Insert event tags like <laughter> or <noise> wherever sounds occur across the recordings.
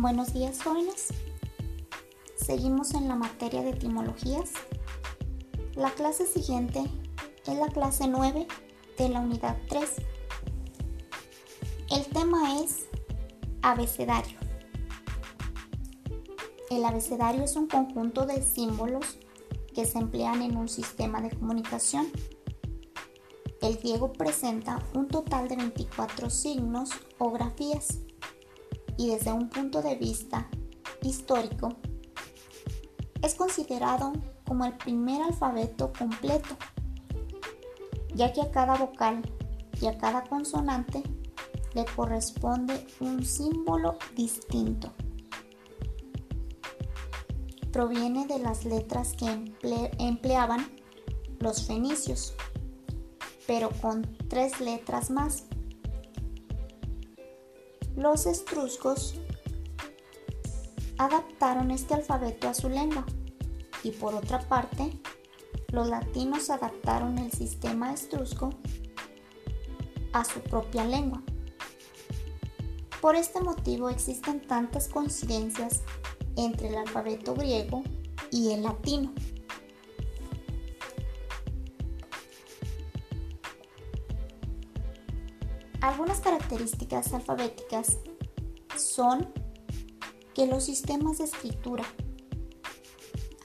Buenos días jóvenes. Seguimos en la materia de etimologías. La clase siguiente es la clase 9 de la unidad 3. El tema es abecedario. El abecedario es un conjunto de símbolos que se emplean en un sistema de comunicación. El griego presenta un total de 24 signos o grafías y desde un punto de vista histórico, es considerado como el primer alfabeto completo, ya que a cada vocal y a cada consonante le corresponde un símbolo distinto. Proviene de las letras que empleaban los fenicios, pero con tres letras más los estruscos adaptaron este alfabeto a su lengua y por otra parte, los latinos adaptaron el sistema estrusco a su propia lengua. Por este motivo existen tantas coincidencias entre el alfabeto griego y el latino. Algunas características alfabéticas son que los sistemas de escritura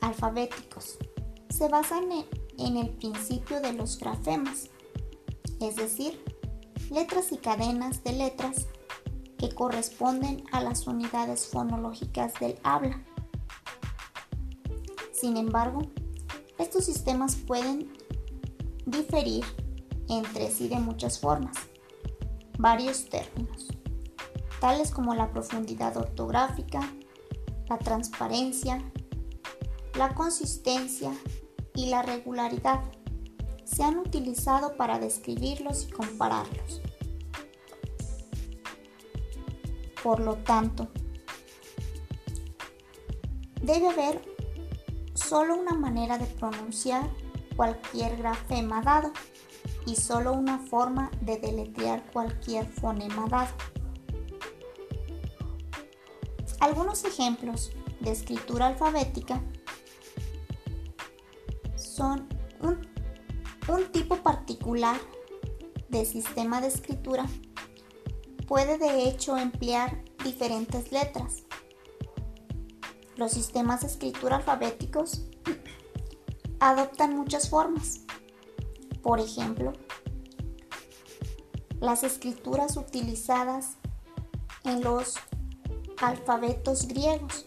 alfabéticos se basan en el principio de los grafemas, es decir, letras y cadenas de letras que corresponden a las unidades fonológicas del habla. Sin embargo, estos sistemas pueden diferir entre sí de muchas formas varios términos, tales como la profundidad ortográfica, la transparencia, la consistencia y la regularidad. Se han utilizado para describirlos y compararlos. Por lo tanto, debe haber solo una manera de pronunciar cualquier grafema dado y solo una forma de deletrear cualquier fonema dado. Algunos ejemplos de escritura alfabética son un, un, tipo particular de sistema de escritura puede de hecho emplear diferentes letras. Los sistemas de escritura alfabéticos <clears throat> adoptan muchas formas por ejemplo, las escrituras utilizadas en los alfabetos griegos.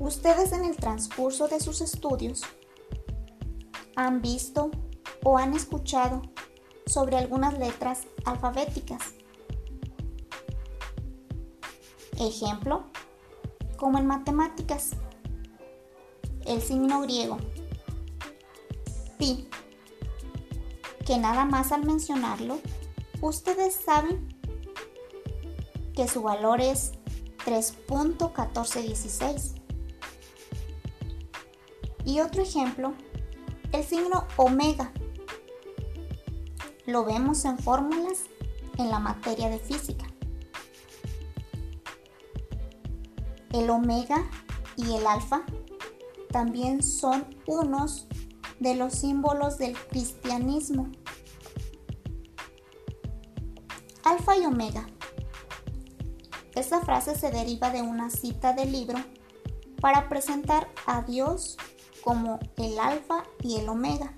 Ustedes en el transcurso de sus estudios han visto o han escuchado sobre algunas letras alfabéticas. Ejemplo, como en matemáticas, el signo griego pi, que nada más al mencionarlo, ustedes saben que su valor es 3.1416. Y otro ejemplo, el signo omega. Lo vemos en fórmulas en la materia de física. El omega y el alfa también son unos de los símbolos del cristianismo. Alfa y Omega. Esta frase se deriva de una cita del libro para presentar a Dios como el Alfa y el Omega,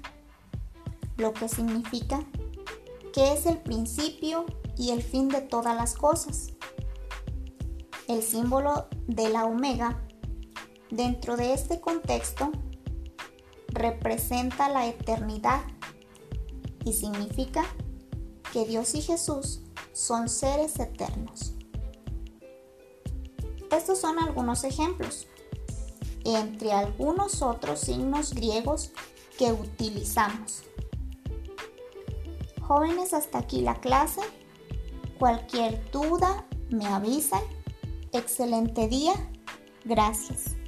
lo que significa que es el principio y el fin de todas las cosas. El símbolo de la Omega dentro de este contexto representa la eternidad y significa que Dios y Jesús son seres eternos. Estos son algunos ejemplos, entre algunos otros signos griegos que utilizamos. Jóvenes, hasta aquí la clase. Cualquier duda me avisan. Excelente día. Gracias.